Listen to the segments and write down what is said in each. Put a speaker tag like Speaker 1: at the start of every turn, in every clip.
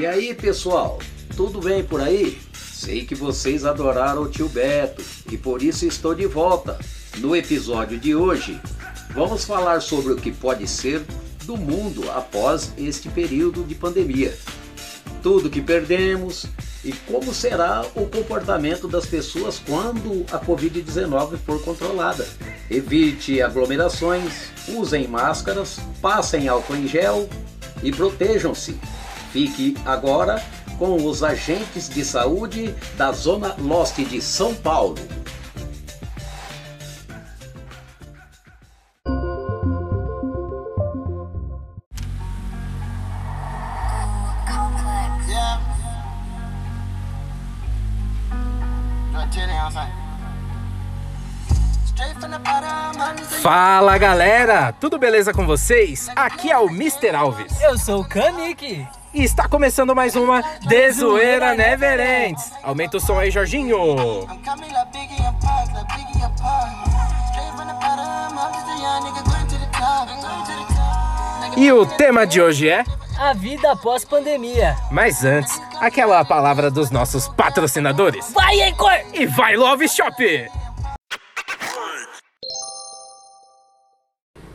Speaker 1: E aí, pessoal, tudo bem por aí? Sei que vocês adoraram o tio Beto e por isso estou de volta. No episódio de hoje, vamos falar sobre o que pode ser do mundo após este período de pandemia. Tudo que perdemos e como será o comportamento das pessoas quando a Covid-19 for controlada. Evite aglomerações, usem máscaras, passem álcool em gel e protejam-se. Fique agora com os agentes de saúde da Zona Leste de São Paulo.
Speaker 2: Fala galera, tudo beleza com vocês? Aqui é o Mr. Alves.
Speaker 3: Eu sou o Kanik.
Speaker 2: E está começando mais uma Dezoeira Never Ends. Aumenta o som aí, Jorginho. E o tema de hoje é?
Speaker 3: A vida após pandemia.
Speaker 2: Mas antes, aquela palavra dos nossos patrocinadores.
Speaker 3: Vai, Encor!
Speaker 2: E vai Love Shop!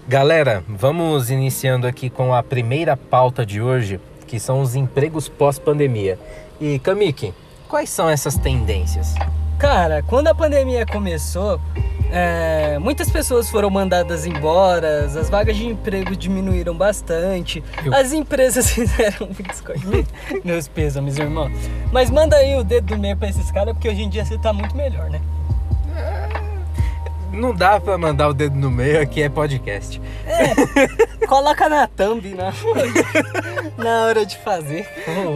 Speaker 2: Galera, vamos iniciando aqui com a primeira pauta de hoje, que são os empregos pós-pandemia. E Kamiki, quais são essas tendências?
Speaker 3: Cara, quando a pandemia começou, é, muitas pessoas foram mandadas embora, as vagas de emprego diminuíram bastante,
Speaker 2: Eu-
Speaker 3: as empresas fizeram biscoito. Meus pêsames, irmão. Mas manda aí o dedo do meio pra esses caras, porque hoje em dia você tá muito melhor, né?
Speaker 2: Não dá pra mandar o dedo no meio, aqui é podcast.
Speaker 3: Coloca na thumb na, na hora de fazer.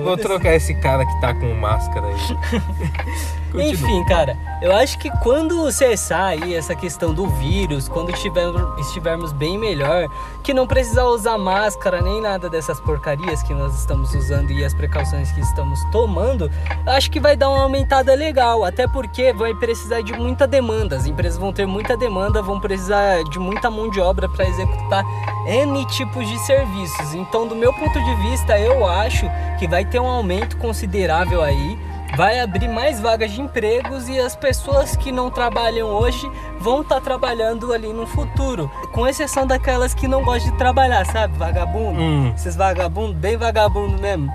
Speaker 2: Vou trocar esse cara que tá com máscara aí. Continua.
Speaker 3: Enfim, cara, eu acho que quando cessar aí essa questão do vírus, quando tiver- estivermos bem melhor, que não precisar usar máscara nem nada dessas porcarias que nós estamos usando e as precauções que estamos tomando, acho que vai dar uma aumentada legal, até porque vai precisar de muita demanda, as empresas vão ter muita demanda, vão precisar de muita mão de obra para executar N tipos de serviços. Então, do meu ponto de vista, eu acho que vai ter um aumento considerável aí vai abrir mais vagas de empregos e as pessoas que não trabalham hoje vão estar trabalhando ali no futuro. Com exceção daquelas que não gostam de trabalhar, sabe? Vagabundo.
Speaker 2: Hum,
Speaker 3: Esses vagabundos, bem vagabundo mesmo.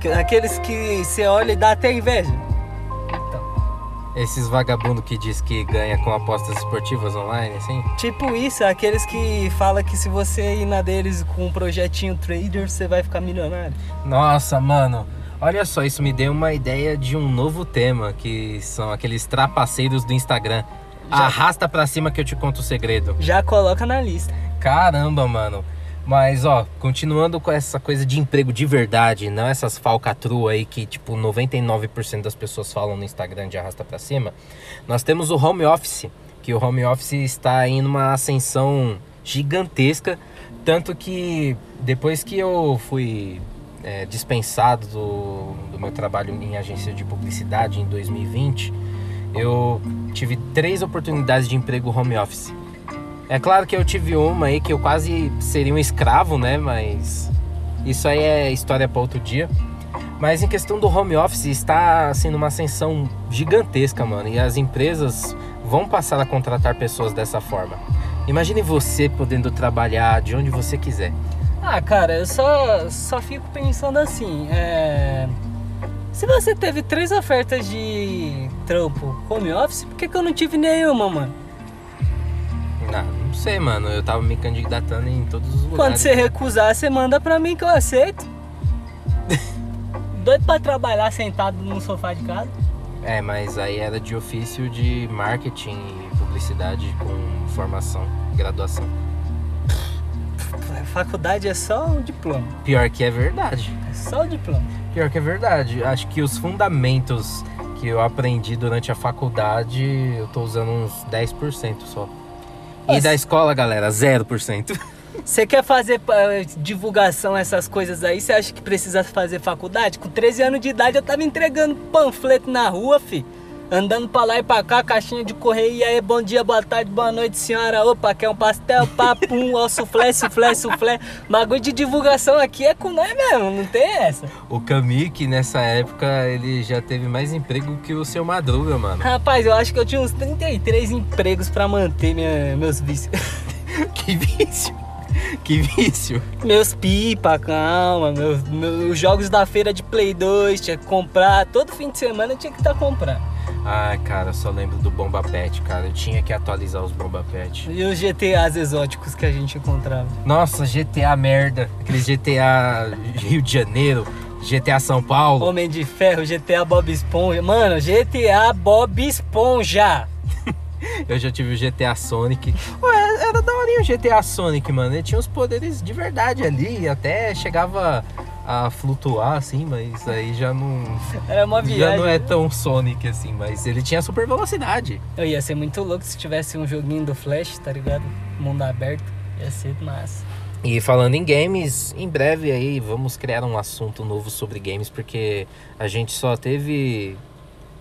Speaker 3: Que- Aqueles que você olha e dá até inveja. Então,
Speaker 2: esses vagabundos que diz que ganha com apostas esportivas online, assim?
Speaker 3: tipo isso, aqueles que falam que se você ir na deles com um projetinho trader, você vai ficar milionário.
Speaker 2: Nossa, mano. Olha só, isso me deu uma ideia de um novo tema, que são aqueles trapaceiros do Instagram.
Speaker 3: Já-
Speaker 2: Arrasta pra cima que eu te conto o segredo.
Speaker 3: Já coloca na lista.
Speaker 2: Caramba, mano. Mas, ó, continuando com essa coisa de emprego de verdade, não essas falcatrua aí que, tipo, 99% das pessoas falam no Instagram de arrasta pra cima, nós temos o home office, que o home office está em uma ascensão gigantesca, tanto que depois que eu fui é, dispensado do, do meu trabalho em agência de publicidade em 2020, eu tive três oportunidades de emprego home office. É claro que eu tive uma aí que eu quase seria um escravo, né? Mas isso aí é história para outro dia. Mas em questão do home office, está sendo uma ascensão gigantesca, mano. E as empresas vão passar a contratar pessoas dessa forma. Imagine você podendo trabalhar de onde você quiser.
Speaker 3: Ah, cara, eu só, só fico pensando assim, é... Se você teve três ofertas de trampo home office, por que, que eu não tive nenhuma, mano?
Speaker 2: Não, não sei, mano. Eu tava me candidatando em todos os lugares.
Speaker 3: Quando você recusar, você manda pra mim que eu aceito. Doido pra trabalhar sentado no sofá de casa.
Speaker 2: É, mas aí era de ofício de marketing e publicidade com formação, graduação.
Speaker 3: Faculdade é só um diploma.
Speaker 2: Pior que é verdade.
Speaker 3: É só o diploma.
Speaker 2: Pior que é verdade. Acho que os fundamentos que eu aprendi durante a faculdade, eu tô usando uns 10% só. E
Speaker 3: Nossa.
Speaker 2: da escola, galera, 0%.
Speaker 3: Você quer fazer eh, divulgação, essas coisas aí? Você acha que precisa fazer faculdade? Com 13 anos de idade eu tava entregando panfleto na rua, fi. Andando pra lá e pra cá, caixinha de correio, e aí, bom dia, boa tarde, boa noite, senhora. Opa, quer um pastel, papum, ó, suflé, suflé, suflé. Bagulho de divulgação aqui é com nós mesmo, não tem essa.
Speaker 2: O Kamik, nessa época, ele já teve mais emprego que o seu Madruga, mano.
Speaker 3: Rapaz, eu acho que eu tinha uns 33 empregos pra manter minha, meus vícios.
Speaker 2: que vício! Que vício!
Speaker 3: Meus pipa, calma, meus, meus jogos da feira de Play 2, tinha que comprar. Todo fim de semana eu tinha que estar tá comprando.
Speaker 2: Ai, cara, só lembro do Bomba Pet, cara. Eu tinha que atualizar os Bomba Pet.
Speaker 3: E os GTAs exóticos que a gente encontrava.
Speaker 2: Nossa, GTA merda. Aqueles GTA Rio de Janeiro, GTA São Paulo.
Speaker 3: Homem de Ferro, GTA Bob Esponja. Mano, GTA Bob Esponja.
Speaker 2: Eu já tive o GTA Sonic. Ué, era da hora o GTA Sonic, mano. Ele tinha os poderes de verdade ali. Até chegava a flutuar, assim, mas aí já não.
Speaker 3: Era uma viagem.
Speaker 2: Já não é tão Sonic assim, mas ele tinha super velocidade.
Speaker 3: Eu ia ser muito louco se tivesse um joguinho do Flash, tá ligado? Mundo aberto. Ia ser massa.
Speaker 2: E falando em games, em breve aí vamos criar um assunto novo sobre games, porque a gente só teve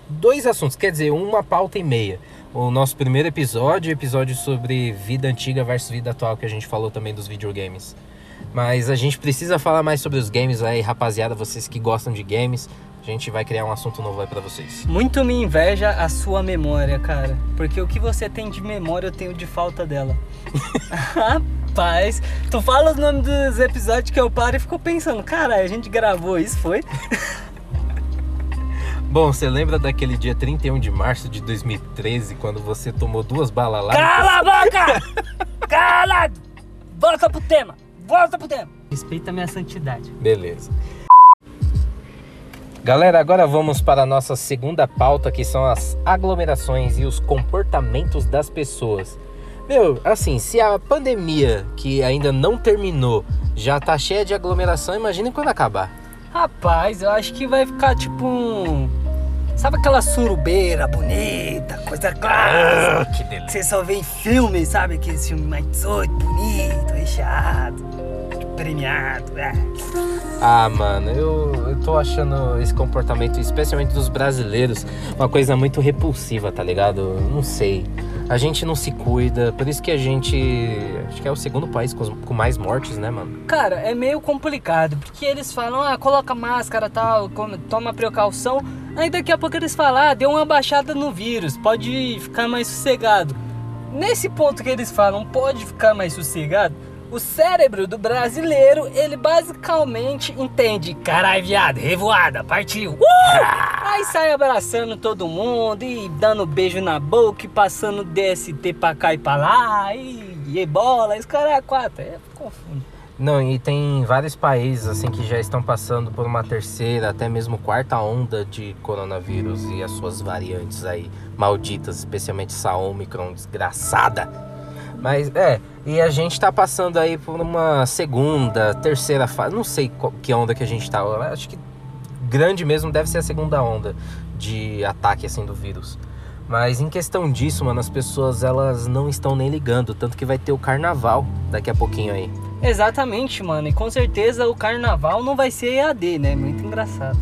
Speaker 2: dois assuntos, quer dizer, uma pauta e meia o nosso primeiro episódio, episódio sobre vida antiga versus vida atual, que a gente falou também dos videogames. Mas a gente precisa falar mais sobre os games aí, rapaziada, vocês que gostam de games. A gente vai criar um assunto novo aí pra vocês.
Speaker 3: Muito me inveja a sua memória, cara. Porque o que você tem de memória, eu tenho de falta dela. Rapaz, tu fala os nomes dos episódios que eu paro e fico pensando, cara, a gente gravou isso, foi?
Speaker 2: Bom, você lembra daquele dia 31 de março de 2013, quando você tomou duas balas lá?
Speaker 3: Cala a boca! Cala! Volta pro tema! Volta pro tema! Respeita a minha santidade.
Speaker 2: Beleza. Galera, agora vamos para a nossa segunda pauta, que são as aglomerações e os comportamentos das pessoas. Meu, assim, se a pandemia, que ainda não terminou, já tá cheia de aglomeração, imagine quando acabar.
Speaker 3: Rapaz, eu acho que vai ficar tipo um. Sabe aquela surubeira bonita, coisa clássica?
Speaker 2: Ah, que delícia.
Speaker 3: Você só vê em filme, sabe? Aquele filme mais 18, bonito, recheado, premiado. É.
Speaker 2: Ah, mano, eu, eu tô achando esse comportamento, especialmente dos brasileiros, uma coisa muito repulsiva, tá ligado? Não sei. A gente não se cuida, por isso que a gente. Acho que é o segundo país com, com mais mortes, né, mano?
Speaker 3: Cara, é meio complicado, porque eles falam, ah, coloca máscara tal, toma precaução. Aí daqui a pouco eles falam, ah, deu uma baixada no vírus, pode ficar mais sossegado. Nesse ponto que eles falam, pode ficar mais sossegado, o cérebro do brasileiro, ele basicamente entende, carai viado, revoada, partiu. Uh! Aí sai abraçando todo mundo e dando beijo na boca e passando DST pra cá e pra lá e, e bola, esse cara é quatro, é confundo.
Speaker 2: Não, e tem vários países assim que já estão passando por uma terceira, até mesmo quarta onda de coronavírus e as suas variantes aí malditas, especialmente essa Omicron desgraçada. Mas é, e a gente tá passando aí por uma segunda, terceira fase, não sei qual, que onda que a gente tá. Acho que grande mesmo deve ser a segunda onda de ataque assim do vírus. Mas em questão disso, mano, as pessoas elas não estão nem ligando, tanto que vai ter o carnaval daqui a pouquinho aí.
Speaker 3: Exatamente, mano. E com certeza o carnaval não vai ser EAD, né? Muito engraçado.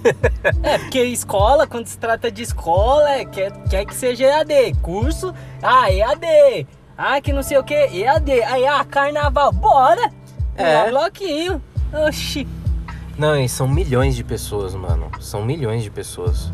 Speaker 3: é, porque escola, quando se trata de escola, é, quer, quer que seja EAD. Curso, ah, EAD. Ah, que não sei o que, EAD. Aí, ah, carnaval, bora! É. bloquinho. Oxi.
Speaker 2: Não, e são milhões de pessoas, mano. São milhões de pessoas.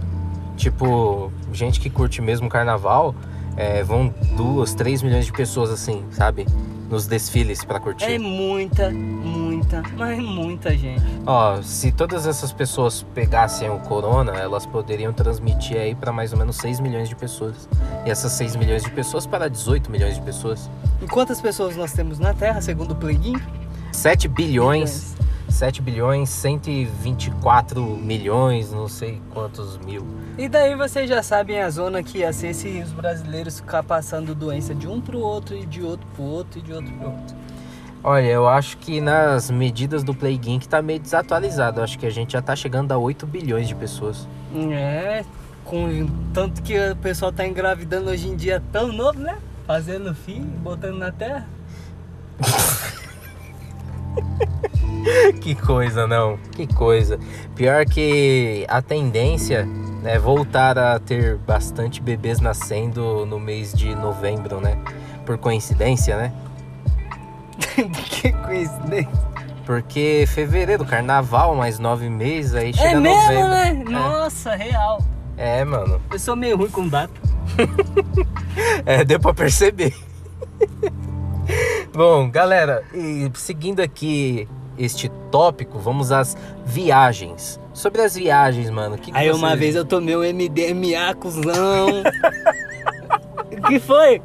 Speaker 2: Tipo, gente que curte mesmo carnaval, é, vão duas, três milhões de pessoas assim, sabe? Nos desfiles para curtir.
Speaker 3: É muita, muita, mas muita gente.
Speaker 2: Ó, se todas essas pessoas pegassem o corona, elas poderiam transmitir aí para mais ou menos 6 milhões de pessoas. E essas 6 milhões de pessoas para 18 milhões de pessoas.
Speaker 3: E quantas pessoas nós temos na Terra, segundo o plugin?
Speaker 2: 7 bilhões. 7 bilhões, 124 milhões, não sei quantos mil.
Speaker 3: E daí vocês já sabem a zona que ia ser se os brasileiros ficar passando doença de um pro outro e de outro pro outro e de outro pro outro.
Speaker 2: Olha, eu acho que nas medidas do Play Geek tá meio desatualizado. Eu acho que a gente já tá chegando a 8 bilhões de pessoas.
Speaker 3: É, com tanto que o pessoal tá engravidando hoje em dia tão novo, né? Fazendo filho, botando na terra.
Speaker 2: que coisa, não. Que coisa. Pior que a tendência né, voltar a ter bastante bebês nascendo no mês de novembro, né? Por coincidência, né?
Speaker 3: que coincidência.
Speaker 2: Porque fevereiro, carnaval, mais nove meses, aí chega
Speaker 3: É mesmo,
Speaker 2: novembro.
Speaker 3: né? Nossa, real.
Speaker 2: É, mano.
Speaker 3: Eu sou meio ruim com data.
Speaker 2: É, deu pra perceber. Bom, galera, e seguindo aqui este tópico, vamos às viagens. Sobre as viagens, mano. Que que
Speaker 3: Aí uma vez eu tomei um MDMA, cuzão. que foi?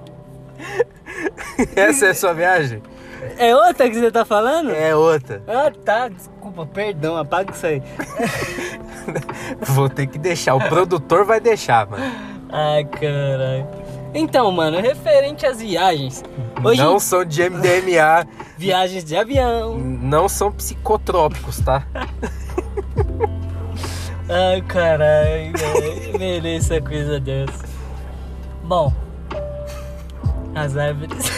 Speaker 2: Essa é a sua viagem?
Speaker 3: É outra que você tá falando?
Speaker 2: É outra.
Speaker 3: Ah, tá. Desculpa, perdão, apaga isso aí.
Speaker 2: Vou ter que deixar. O produtor vai deixar, mano.
Speaker 3: Ai, caralho. Então, mano, referente às viagens. Hoje,
Speaker 2: Não são de MDMA,
Speaker 3: viagens de avião.
Speaker 2: não são psicotrópicos, tá?
Speaker 3: Ai, caralho. Mereço a coisa dessa. Bom, as árvores.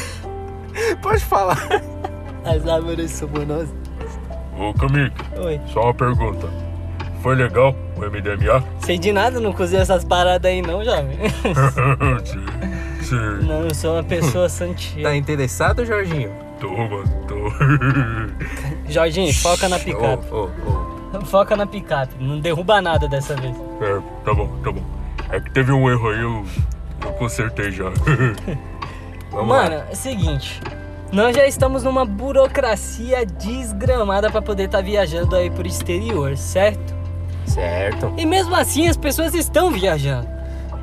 Speaker 2: Pode falar.
Speaker 3: As árvores somos nós.
Speaker 4: Ô Kamik,
Speaker 3: Oi.
Speaker 4: só uma pergunta. Foi legal o MDMA?
Speaker 3: Sei de nada, não cozinhei essas paradas aí não, jovem. Não, eu sou uma pessoa santinha.
Speaker 2: Tá interessado, Jorginho?
Speaker 4: Tô, mano, tô.
Speaker 3: Jorginho, foca na picape.
Speaker 2: Ô, ô, ô.
Speaker 3: Foca na picape. Não derruba nada dessa vez.
Speaker 4: É, tá bom, tá bom. É que teve um erro aí, eu, eu consertei já.
Speaker 2: Vamos
Speaker 3: Mano,
Speaker 2: lá.
Speaker 3: é o seguinte. Nós já estamos numa burocracia desgramada pra poder estar viajando aí pro exterior, certo?
Speaker 2: Certo.
Speaker 3: E mesmo assim as pessoas estão viajando.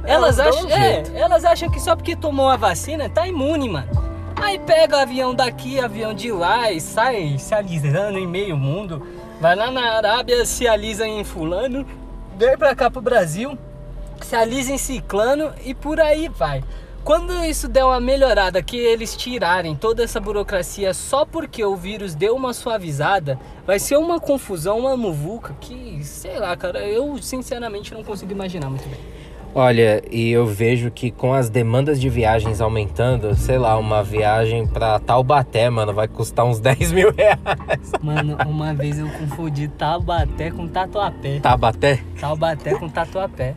Speaker 3: Elas,
Speaker 2: Elas
Speaker 3: acham,
Speaker 2: um
Speaker 3: é, elas acham que só porque tomou a vacina tá imune, mano. Aí pega o avião daqui, avião de lá e sai se alisando em meio mundo. Vai lá na Arábia, se alisa em fulano, vem pra cá pro Brasil, se alisa em ciclano e por aí vai. Quando isso der uma melhorada, que eles tirarem toda essa burocracia só porque o vírus deu uma suavizada, vai ser uma confusão, uma muvuca que, sei lá, cara, eu sinceramente não consigo imaginar muito bem.
Speaker 2: Olha, e eu vejo que com as demandas de viagens aumentando, sei lá, uma viagem pra Taubaté, mano, vai custar uns 10 mil reais.
Speaker 3: Mano, uma vez eu confundi Taubaté com Tatuapé.
Speaker 2: Taubaté?
Speaker 3: Taubaté com Tatuapé.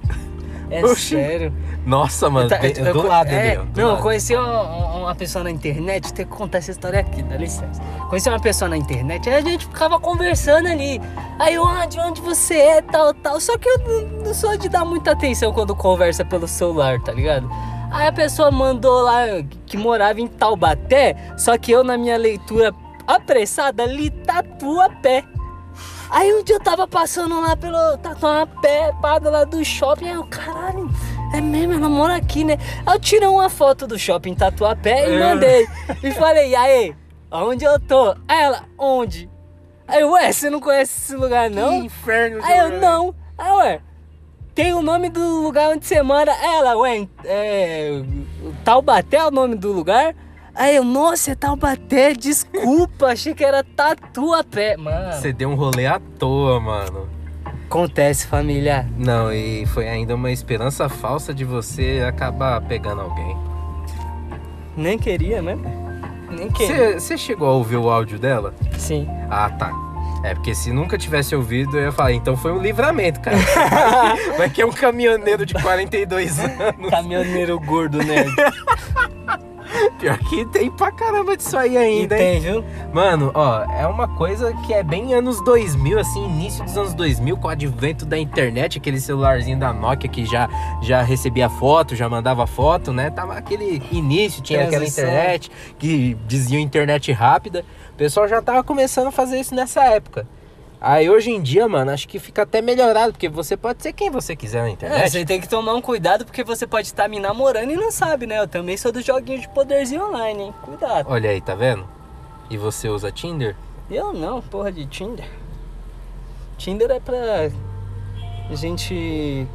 Speaker 3: É
Speaker 2: Oxi.
Speaker 3: sério.
Speaker 2: Nossa, mano,
Speaker 3: Tá, eu-
Speaker 2: do
Speaker 3: eu-
Speaker 2: lado
Speaker 3: é,
Speaker 2: do
Speaker 3: Não, eu
Speaker 2: lado.
Speaker 3: conheci uma, uma pessoa na internet, tem que contar essa história aqui, dá licença. Conheci uma pessoa na internet, aí a gente ficava conversando ali. Aí, onde, onde você é, tal, tal. Só que eu não, não sou de dar muita atenção quando conversa pelo celular, tá ligado? Aí a pessoa mandou lá que morava em Taubaté, só que eu, na minha leitura apressada, li Tatuapé. Aí um dia eu tava passando lá pelo Tatuapé, pá, do lado do shopping, aí eu, caralho, é mesmo, ela mora aqui, né? Eu tirei uma foto do shopping Tatuapé e
Speaker 2: É.
Speaker 3: mandei. E falei, aí, onde eu tô? Ela, onde? Aí eu, ué, você não conhece esse lugar não?
Speaker 2: Que inferno
Speaker 3: Aí eu,
Speaker 2: lugar.
Speaker 3: não. Aí, ué, tem o nome do lugar onde você mora. Ela, ué, é. Taubaté é o nome do lugar? Aí eu, nossa, é Taubaté, desculpa, achei que era Tatuapé. Mano,
Speaker 2: Você deu um rolê à toa, mano.
Speaker 3: Acontece, família.
Speaker 2: Não, e foi ainda uma esperança falsa de você acabar pegando alguém.
Speaker 3: Nem queria, né? Nem queria.
Speaker 2: Você chegou a ouvir o áudio dela?
Speaker 3: Sim.
Speaker 2: Ah, tá. É, porque se nunca tivesse ouvido, eu ia falar, então foi um livramento, cara. Vai que é um caminhoneiro de 42 anos.
Speaker 3: Caminhoneiro gordo, né?
Speaker 2: Pior que tem pra caramba disso aí
Speaker 3: E
Speaker 2: ainda, hein?
Speaker 3: tem, viu?
Speaker 2: Mano, ó, é uma coisa que é bem anos 2000, assim, início dos anos 2000, com o advento da internet, aquele celularzinho da Nokia que já, já recebia foto, já mandava foto, né? Tava aquele início, tinha aquela
Speaker 3: Transição.
Speaker 2: internet que dizia internet rápida. O pessoal já tava começando a fazer isso nessa época. Aí hoje em dia, mano, acho que fica até melhorado, porque você pode ser quem você quiser na
Speaker 3: É,
Speaker 2: internet.
Speaker 3: você tem que tomar um cuidado porque você pode estar me namorando e não sabe, né? Eu também sou dos joguinhos de poderzinho online, hein? Cuidado.
Speaker 2: Olha aí, tá vendo? E você usa Tinder?
Speaker 3: Eu não, porra de Tinder. Tinder é pra gente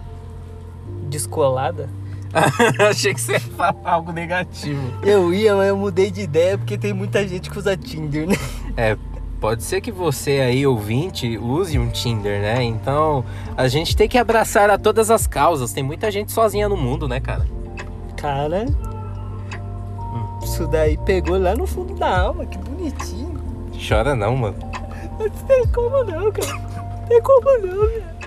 Speaker 3: descolada.
Speaker 2: Achei que você ia falar algo negativo.
Speaker 3: Eu ia, mas eu mudei de ideia porque tem muita gente que usa Tinder, né?
Speaker 2: É, pode ser que você aí, ouvinte, use um Tinder, né? Então, a gente tem que abraçar a todas as causas. Tem muita gente sozinha no mundo, né, cara?
Speaker 3: Cara, isso daí pegou lá no fundo da alma, que bonitinho.
Speaker 2: Chora não, mano.
Speaker 3: Não tem como não, cara. Não tem como não, velho.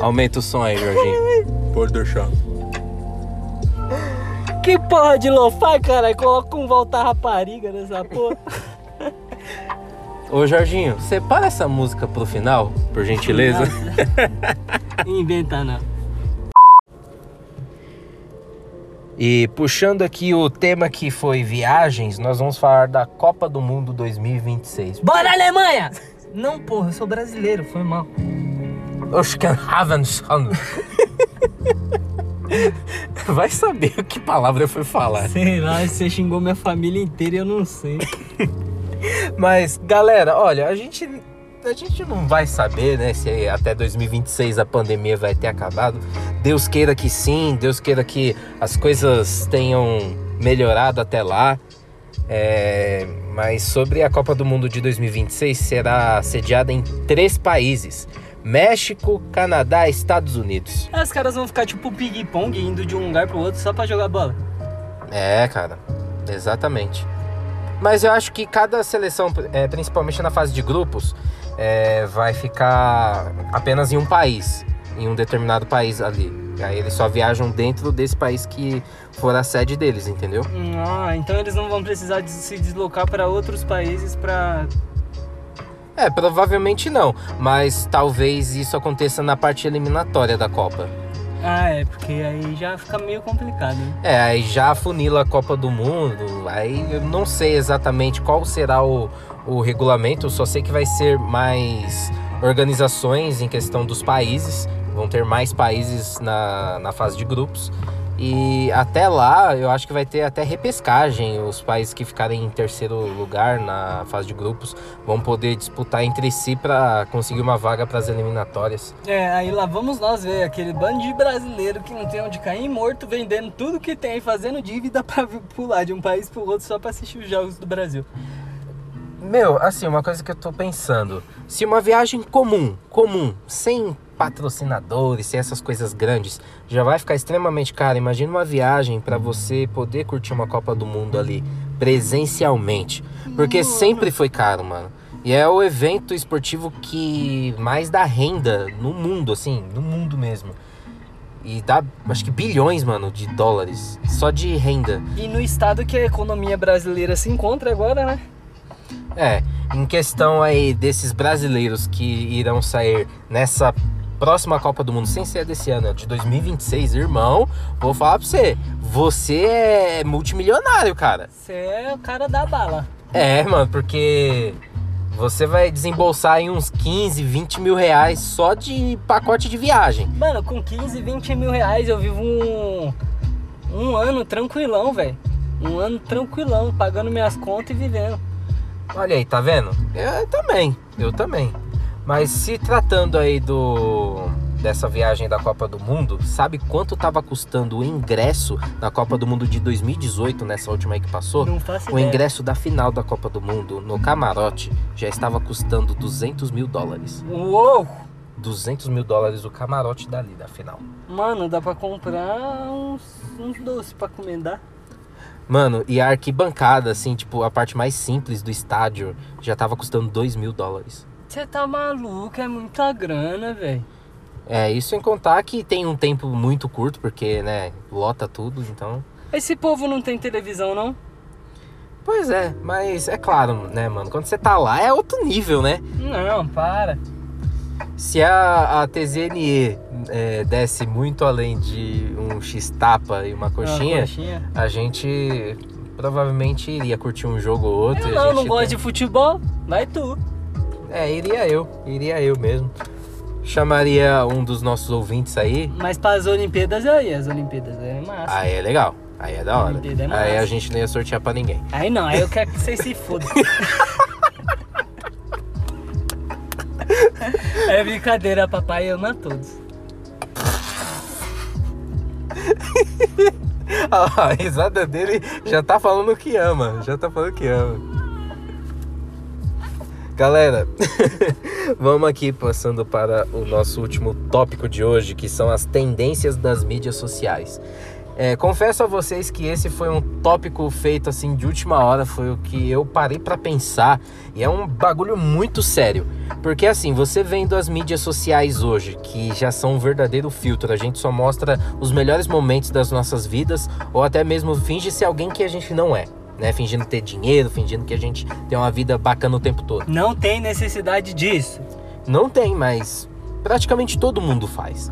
Speaker 2: Aumenta o som aí, Jorginho.
Speaker 4: Pode deixar.
Speaker 3: Que porra de lo-fi, caralho? Coloca um volta rapariga nessa porra.
Speaker 2: Ô, Jorginho, separa essa música pro final, por gentileza.
Speaker 3: Inventa não.
Speaker 2: E puxando aqui o tema que foi viagens, nós vamos falar da Copa do Mundo 2026.
Speaker 3: Bora, Alemanha! Não, porra, eu sou brasileiro, foi mal.
Speaker 2: Oschenhavenson. Vai saber que palavra foi falar.
Speaker 3: Sei lá, você xingou minha família inteira e eu não sei.
Speaker 2: Mas, galera, olha, a gente, a gente não vai saber, né, se até 2026 a pandemia vai ter acabado. Deus queira que sim, Deus queira que as coisas tenham melhorado até lá. É, mas sobre a Copa do Mundo de 2026, será sediada em três países: México, Canadá e Estados Unidos.
Speaker 3: Aí os caras vão ficar tipo ping-pong indo de um lugar pro outro só pra jogar bola.
Speaker 2: É, cara, exatamente. Mas eu acho que cada seleção, é, principalmente na fase de grupos, é, vai ficar apenas em um país, em um determinado país ali. Aí eles só viajam dentro desse país que for a sede deles, entendeu?
Speaker 3: Ah, então eles não vão precisar de se deslocar pra outros países pra.
Speaker 2: É, provavelmente não, mas talvez isso aconteça na parte eliminatória da Copa.
Speaker 3: Ah, é, porque aí já fica meio complicado. né?
Speaker 2: É, aí já afunila a Copa do Mundo, aí eu não sei exatamente qual será o, o regulamento, só sei que vai ser mais organizações em questão dos países, vão ter mais países na, na fase de grupos. E até lá, eu acho que vai ter até repescagem. Os países que ficarem em terceiro lugar na fase de grupos vão poder disputar entre si para conseguir uma vaga para as eliminatórias.
Speaker 3: É, aí lá vamos nós ver aquele bando de brasileiro que não tem onde cair morto, vendendo tudo que tem, fazendo dívida pra pular de um país pro outro só pra assistir os jogos do Brasil.
Speaker 2: Meu, assim, uma coisa que eu tô pensando: se uma viagem comum, comum, sem patrocinadores, sem essas coisas grandes, já vai ficar extremamente cara. Imagina uma viagem para você poder curtir uma Copa do Mundo ali presencialmente, porque sempre foi caro, mano. E é o evento esportivo que mais dá renda no mundo, assim, no mundo mesmo. E dá, acho que bilhões, mano, de dólares só de renda.
Speaker 3: E no estado que a economia brasileira se encontra agora, né?
Speaker 2: É, em questão aí desses brasileiros que irão sair nessa próxima Copa do Mundo, sem ser desse ano, é de 2026, irmão, vou falar pra você, você é multimilionário, cara.
Speaker 3: Você é o cara da bala.
Speaker 2: É, mano, porque você vai desembolsar aí uns 15, 20 mil reais só de pacote de viagem.
Speaker 3: Mano, com 15, 20 mil reais eu vivo um, um ano tranquilão, velho. Um ano tranquilão, pagando minhas contas e vivendo.
Speaker 2: Olha aí, tá vendo? Eu também, eu também. Mas se tratando aí do dessa viagem da Copa do Mundo, sabe quanto tava custando o ingresso na Copa do Mundo de 2018, nessa última aí que passou?
Speaker 3: Não faço
Speaker 2: O
Speaker 3: ideia.
Speaker 2: ingresso da final da Copa do Mundo no camarote já estava custando 200 mil dólares.
Speaker 3: Uou!
Speaker 2: 200 mil dólares o camarote dali da final.
Speaker 3: Mano, dá pra comprar uns, uns doces pra comendar.
Speaker 2: Mano, e a arquibancada, assim, tipo, a parte mais simples do estádio já tava custando 2 mil dólares.
Speaker 3: Você tá maluco, é muita grana, velho.
Speaker 2: É, isso sem contar que tem um tempo muito curto, porque, né, lota tudo, então.
Speaker 3: Esse povo não tem televisão, não?
Speaker 2: Pois é, mas é claro, né, mano, quando você tá lá é outro nível, né?
Speaker 3: Não, para.
Speaker 2: Se a, a TZNE é, desce muito além de um X-tapa e uma coxinha,
Speaker 3: Uma coxinha.
Speaker 2: a gente provavelmente iria curtir um jogo ou outro.
Speaker 3: Eu não, não gosto
Speaker 2: tem-
Speaker 3: de futebol. Vai tu.
Speaker 2: É, iria eu, iria eu mesmo. Chamaria um dos nossos ouvintes aí.
Speaker 3: Mas para as Olimpíadas aí, as Olimpíadas é massa.
Speaker 2: Aí é legal, aí é da hora.
Speaker 3: É massa.
Speaker 2: Aí a gente não ia sortear pra ninguém.
Speaker 3: Aí não, aí eu quero que vocês se fodam. é brincadeira, papai ama todos.
Speaker 2: A risada dele já tá falando que ama, já tá falando que ama. Galera, vamos aqui passando para o nosso último tópico de hoje, que são as tendências das mídias sociais. É, confesso a vocês que esse foi um tópico feito assim de última hora, foi o que eu parei para pensar e é um bagulho muito sério. Porque assim, você vendo as mídias sociais hoje, que já são um verdadeiro filtro, a gente só mostra os melhores momentos das nossas vidas ou até mesmo finge ser alguém que a gente não é. Né, fingindo ter dinheiro, fingindo que a gente tem uma vida bacana o tempo todo.
Speaker 3: Não tem necessidade disso.
Speaker 2: Não tem, mas praticamente todo mundo faz.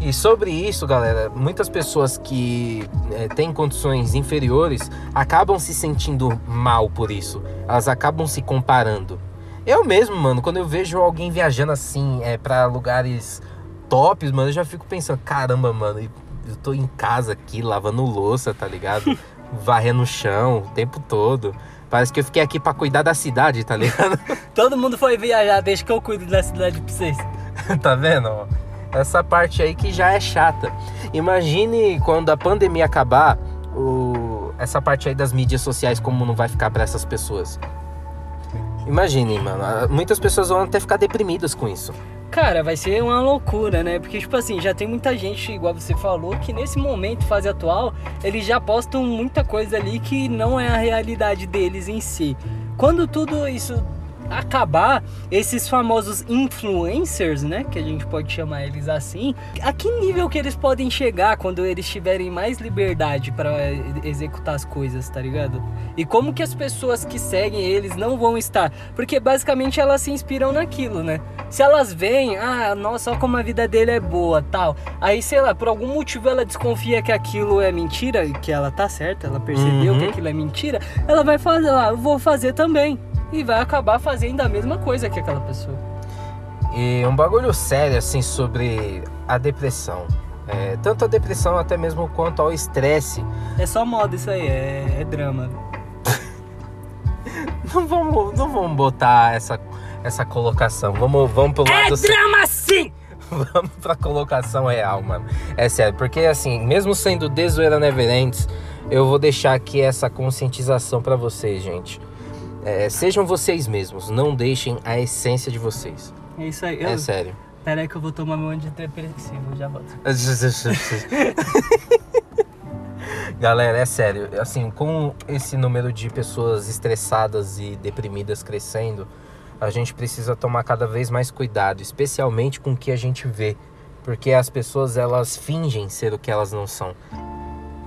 Speaker 2: E sobre isso, galera, muitas pessoas que é, têm condições inferiores acabam se sentindo mal por isso. Elas acabam se comparando. Eu mesmo, mano, quando eu vejo alguém viajando assim, é, para lugares tops, mano, eu já fico pensando, caramba, mano, eu tô em casa aqui lavando louça, tá ligado? Varrendo o chão o tempo todo. Parece que eu fiquei aqui para cuidar da cidade, tá ligado?
Speaker 3: Todo mundo foi viajar, deixa que eu cuido da cidade pra vocês.
Speaker 2: tá vendo? essa parte aí que já é chata. Imagine quando a pandemia acabar, o... essa parte aí das mídias sociais, como não vai ficar para essas pessoas. Imagine, mano. Muitas pessoas vão até ficar deprimidas com isso.
Speaker 3: Cara, vai ser uma loucura, né? Porque, tipo assim, já tem muita gente, igual você falou, que nesse momento, fase atual, eles já postam muita coisa ali que não é a realidade deles em si. Quando tudo isso acabar esses famosos influencers, né, que a gente pode chamar eles assim, a que nível que eles podem chegar quando eles tiverem mais liberdade para executar as coisas, tá ligado? E como que as pessoas que seguem eles não vão estar? Porque basicamente elas se inspiram naquilo, né? Se elas veem, ah, nossa, olha como a vida dele é boa, tal. Aí, sei lá, por algum motivo ela desconfia que aquilo é mentira, que ela tá certa, ela percebeu uhum. que aquilo é mentira, ela vai fazer lá, eu vou fazer também e vai acabar fazendo a mesma coisa que aquela pessoa.
Speaker 2: E um bagulho sério assim sobre a depressão. É, tanto a depressão até mesmo quanto ao estresse.
Speaker 3: É só moda isso aí, é, é drama.
Speaker 2: não vamos, não vamos botar essa, essa colocação. Vamos, vamos pro
Speaker 3: lado. É drama sim!
Speaker 2: vamos pra colocação real, mano. É sério, porque assim, mesmo sendo Desoeira Neverends, eu vou deixar aqui essa conscientização para vocês, gente. É, sejam vocês mesmos, não deixem a essência de vocês.
Speaker 3: É isso aí.
Speaker 2: É sério.
Speaker 3: Pera aí que eu vou tomar meu antidepressivo, já volto.
Speaker 2: Galera, é sério, assim, com esse número de pessoas estressadas e deprimidas crescendo, a gente precisa tomar cada vez mais cuidado, especialmente com o que a gente vê, porque as pessoas elas fingem ser o que elas não são.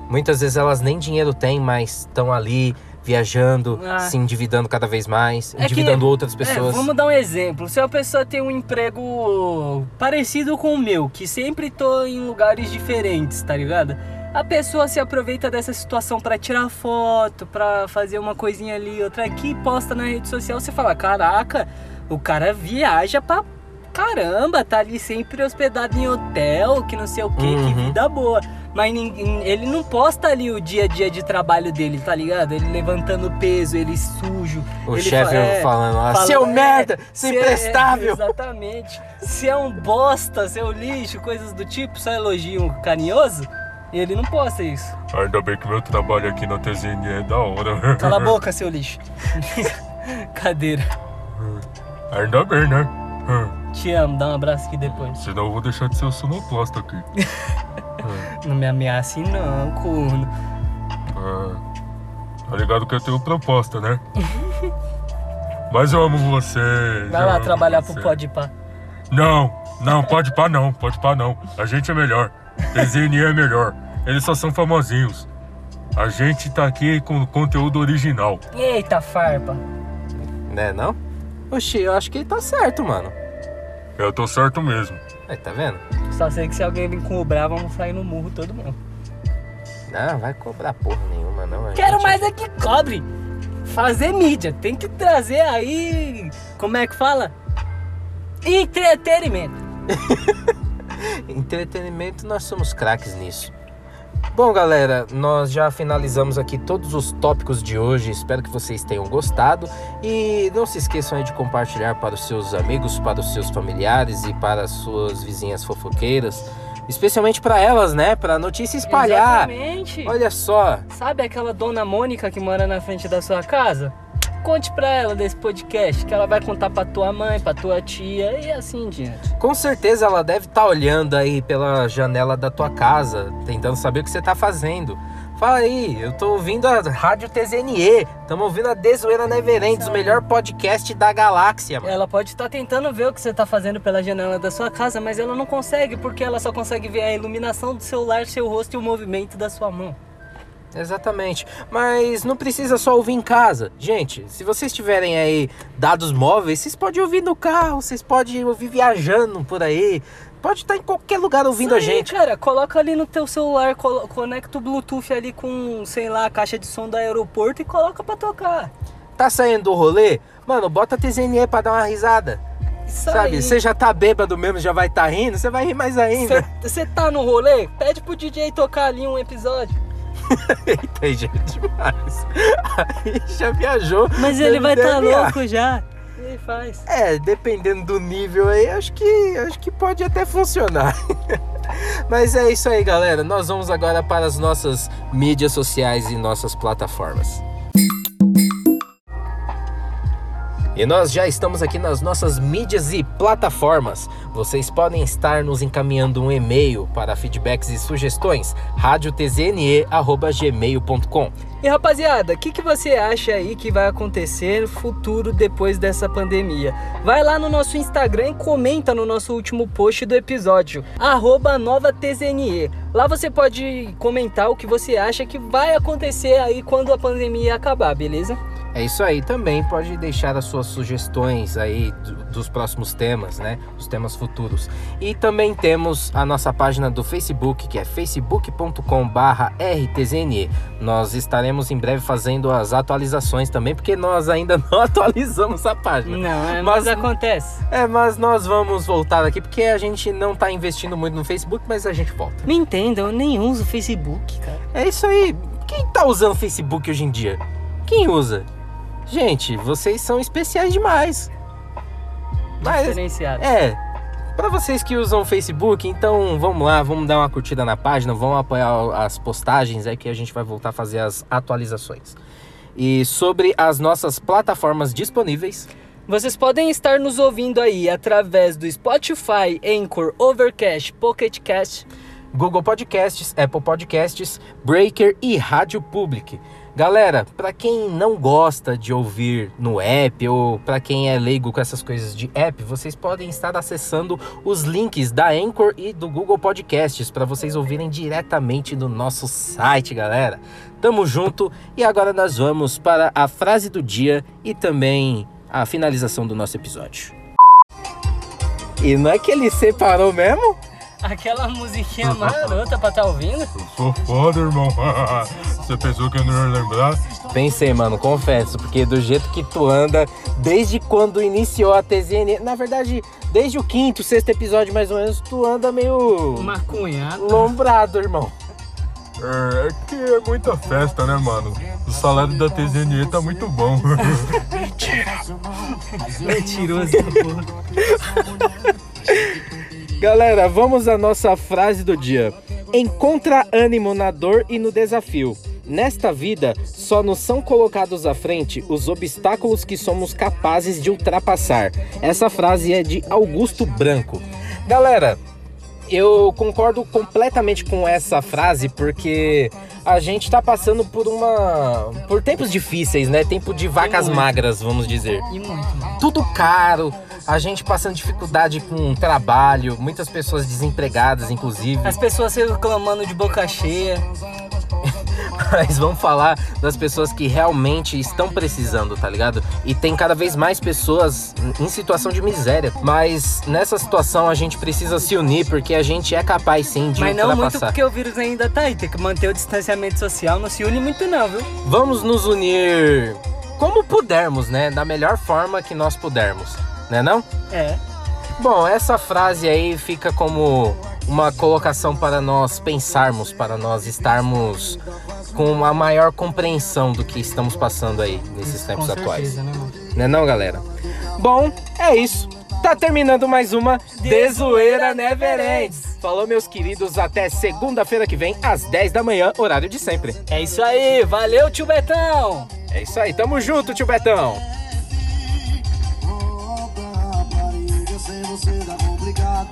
Speaker 2: Muitas vezes elas nem dinheiro têm, mas estão ali viajando, ah. se endividando cada vez mais, é endividando que, outras pessoas.
Speaker 3: É, vamos dar um exemplo. Se a pessoa tem um emprego parecido com o meu, que sempre tô em lugares diferentes, tá ligado? A pessoa se aproveita dessa situação para tirar foto, para fazer uma coisinha ali, outra aqui, posta na rede social, você fala: "Caraca, o cara viaja pra caramba, tá ali sempre hospedado em hotel, que não sei o que, uhum. que vida boa. Mas ele não posta ali o dia a dia de trabalho dele, tá ligado? Ele levantando peso, ele sujo.
Speaker 2: O
Speaker 3: ele
Speaker 2: chefe é, falando, ah, fala, seu é, merda, seu é, imprestável.
Speaker 3: É, exatamente. Se é um bosta, seu lixo, coisas do tipo, só elogio carinhoso. E ele não posta isso.
Speaker 4: Ainda bem que meu trabalho aqui na TZN é da hora.
Speaker 3: Cala a boca, seu lixo. Cadeira.
Speaker 4: Ainda bem, né?
Speaker 3: Te amo, dá um abraço aqui depois.
Speaker 4: Senão eu vou deixar de ser o sonoplasta aqui.
Speaker 3: Não me ameace não, corno.
Speaker 4: Ah, tá ligado que eu tenho proposta, né? Mas eu amo você.
Speaker 3: Vai lá trabalhar você. pro Pode Pá.
Speaker 4: Não, não, pode pá não, pode pá não. A gente é melhor. TZN é melhor. Eles só são famosinhos. A gente tá aqui com conteúdo original.
Speaker 3: Eita, farpa.
Speaker 2: Né, não? Oxi, eu acho que ele tá certo, mano.
Speaker 4: Eu tô certo mesmo.
Speaker 2: Aí, tá vendo?
Speaker 3: Só sei que se alguém vir cobrar, vamos sair no murro todo mundo.
Speaker 2: Não, vai cobrar porra nenhuma, não.
Speaker 3: Quero gente... mais é que cobre. Fazer mídia. Tem que trazer aí. Como é que fala? Entretenimento.
Speaker 2: Entretenimento, nós somos craques nisso. Bom, galera, nós já finalizamos aqui todos os tópicos de hoje. Espero que vocês tenham gostado e não se esqueçam de compartilhar para os seus amigos, para os seus familiares e para as suas vizinhas fofoqueiras. Especialmente para elas, né? Para a notícia espalhar.
Speaker 3: Exatamente.
Speaker 2: Olha só.
Speaker 3: Sabe aquela dona Mônica que mora na frente da sua casa? Conte pra ela desse podcast, que ela vai contar pra tua mãe, pra tua tia e assim em diante.
Speaker 2: Com certeza ela deve estar olhando aí pela janela da tua casa, tentando saber o que você tá fazendo. Fala aí, eu tô ouvindo a Rádio TZNE, estamos ouvindo a Desoeira Neverentes, o melhor podcast da galáxia, mano.
Speaker 3: Ela pode estar tentando ver o que você tá fazendo pela janela da sua casa, mas ela não consegue, porque ela só consegue ver a iluminação do celular, seu rosto e o movimento da sua mão.
Speaker 2: Exatamente. Mas não precisa só ouvir em casa. Gente, se vocês tiverem aí dados móveis, vocês podem ouvir no carro, vocês podem ouvir viajando por aí. Pode estar em qualquer lugar ouvindo a gente.
Speaker 3: Cara, coloca ali no teu celular, conecta o Bluetooth ali com, sei lá, a caixa de som do aeroporto e coloca pra tocar.
Speaker 2: Tá saindo do rolê? Mano, bota TZNE pra dar uma risada.
Speaker 3: Isso
Speaker 2: Sabe? Você já tá bêbado mesmo, já vai tá rindo, você vai rir mais ainda.
Speaker 3: Você tá no rolê? Pede pro DJ tocar ali um episódio.
Speaker 2: Eita, gente, demais. Aí já viajou.
Speaker 3: Mas ele vai
Speaker 2: Deve
Speaker 3: tá louco já. Ele faz.
Speaker 2: É, dependendo do nível aí, acho que acho que pode até funcionar. Mas é isso aí, galera. Nós vamos agora para as nossas mídias sociais e nossas plataformas. E nós já estamos aqui nas nossas mídias e plataformas. Vocês podem estar nos encaminhando um e-mail para feedbacks e sugestões radiotzne@gmail.com.
Speaker 3: E rapaziada, o que, que você acha aí que vai acontecer no futuro depois dessa pandemia? Vai lá no nosso Instagram e comenta no nosso último post do episódio, novatzne. Lá você pode comentar o que você acha que vai acontecer aí quando a pandemia acabar, beleza?
Speaker 2: É isso aí, também pode deixar as suas sugestões aí do- dos próximos temas, né? Os temas futuros. E também temos a nossa página do Facebook, que é facebook.com/rtzne. Nós estaremos em breve fazendo as atualizações também, porque nós ainda não atualizamos a página.
Speaker 3: Não, é,
Speaker 2: Mas-
Speaker 3: mas acontece.
Speaker 2: É, mas nós vamos voltar aqui porque a gente não tá investindo muito no Facebook, mas a gente volta.
Speaker 3: Me entenda, eu nem uso o Facebook, cara.
Speaker 2: É isso aí. Quem tá usando o Facebook hoje em dia? Quem usa? Gente, vocês são especiais demais. Mas
Speaker 3: Diferenciado.
Speaker 2: é, para vocês que usam o Facebook, então vamos lá, vamos dar uma curtida na página, vamos apoiar as postagens aí que a gente vai voltar a fazer as atualizações. E sobre as nossas plataformas disponíveis,
Speaker 3: Vocês podem estar nos ouvindo aí através do Spotify, Anchor, Overcast, Pocket Cast.
Speaker 2: Google Podcasts, Apple Podcasts, Breaker e Rádio Public. Galera, para quem não gosta de ouvir no app ou para quem é leigo com essas coisas de app, vocês podem estar acessando os links da Anchor e do Google Podcasts para vocês ouvirem diretamente no nosso site, galera. Tamo junto e agora nós vamos para a frase do dia e também a finalização do nosso episódio. E não é que ele separou mesmo?
Speaker 3: Aquela musiquinha marota pra tá ouvindo?
Speaker 4: Eu sou foda, irmão. Você pensou que eu não ia lembrar?
Speaker 2: Pensei, mano, confesso, porque do jeito que tu anda, desde quando iniciou a TZN, na verdade, desde o quinto, sexto episódio mais ou menos, tu anda meio
Speaker 3: Maconha.
Speaker 2: lombrado, irmão.
Speaker 4: É, é que é muita festa, né, mano? O salário da TZNE tá muito bom.
Speaker 3: Mentiroso da porra.
Speaker 2: Galera, vamos à nossa frase do dia. Encontra ânimo na dor e no desafio. Nesta vida, só nos são colocados à frente os obstáculos que somos capazes de ultrapassar. Essa frase é de Augusto Branco. Galera, eu concordo completamente com essa frase porque a gente tá passando por uma por tempos difíceis, né? Tempo de vacas magras, vamos dizer
Speaker 3: E muito,
Speaker 2: tudo caro, a gente passando dificuldade com trabalho, muitas pessoas desempregadas, inclusive.
Speaker 3: As pessoas reclamando de boca cheia.
Speaker 2: Mas vamos falar das pessoas que realmente estão precisando, tá ligado? E tem cada vez mais pessoas em situação de miséria. Mas nessa situação a gente precisa se unir porque a gente é capaz sim de
Speaker 3: Mas não muito porque o vírus ainda tá aí. Tem que manter o distanciamento social. Não se une muito não, viu?
Speaker 2: Vamos nos unir como pudermos, né? Da melhor forma que nós pudermos, né não?
Speaker 3: É.
Speaker 2: Bom, essa frase aí fica como uma colocação para nós pensarmos, para nós estarmos com uma maior compreensão do que estamos passando aí nesses tempos
Speaker 3: Com
Speaker 2: atuais.
Speaker 3: certeza, né, mano?
Speaker 2: Né não, galera? Bom, é isso. Tá terminando mais uma Desoeira Never Ends. Falou, meus queridos, até segunda-feira que vem, às 10 da manhã, horário de sempre.
Speaker 3: É isso aí, valeu, tio Betão!
Speaker 2: É isso aí, tamo junto, tio Betão!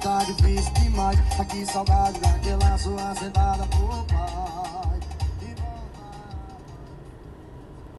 Speaker 5: tá difícil demais. Tá saudade daquela sua sentada por.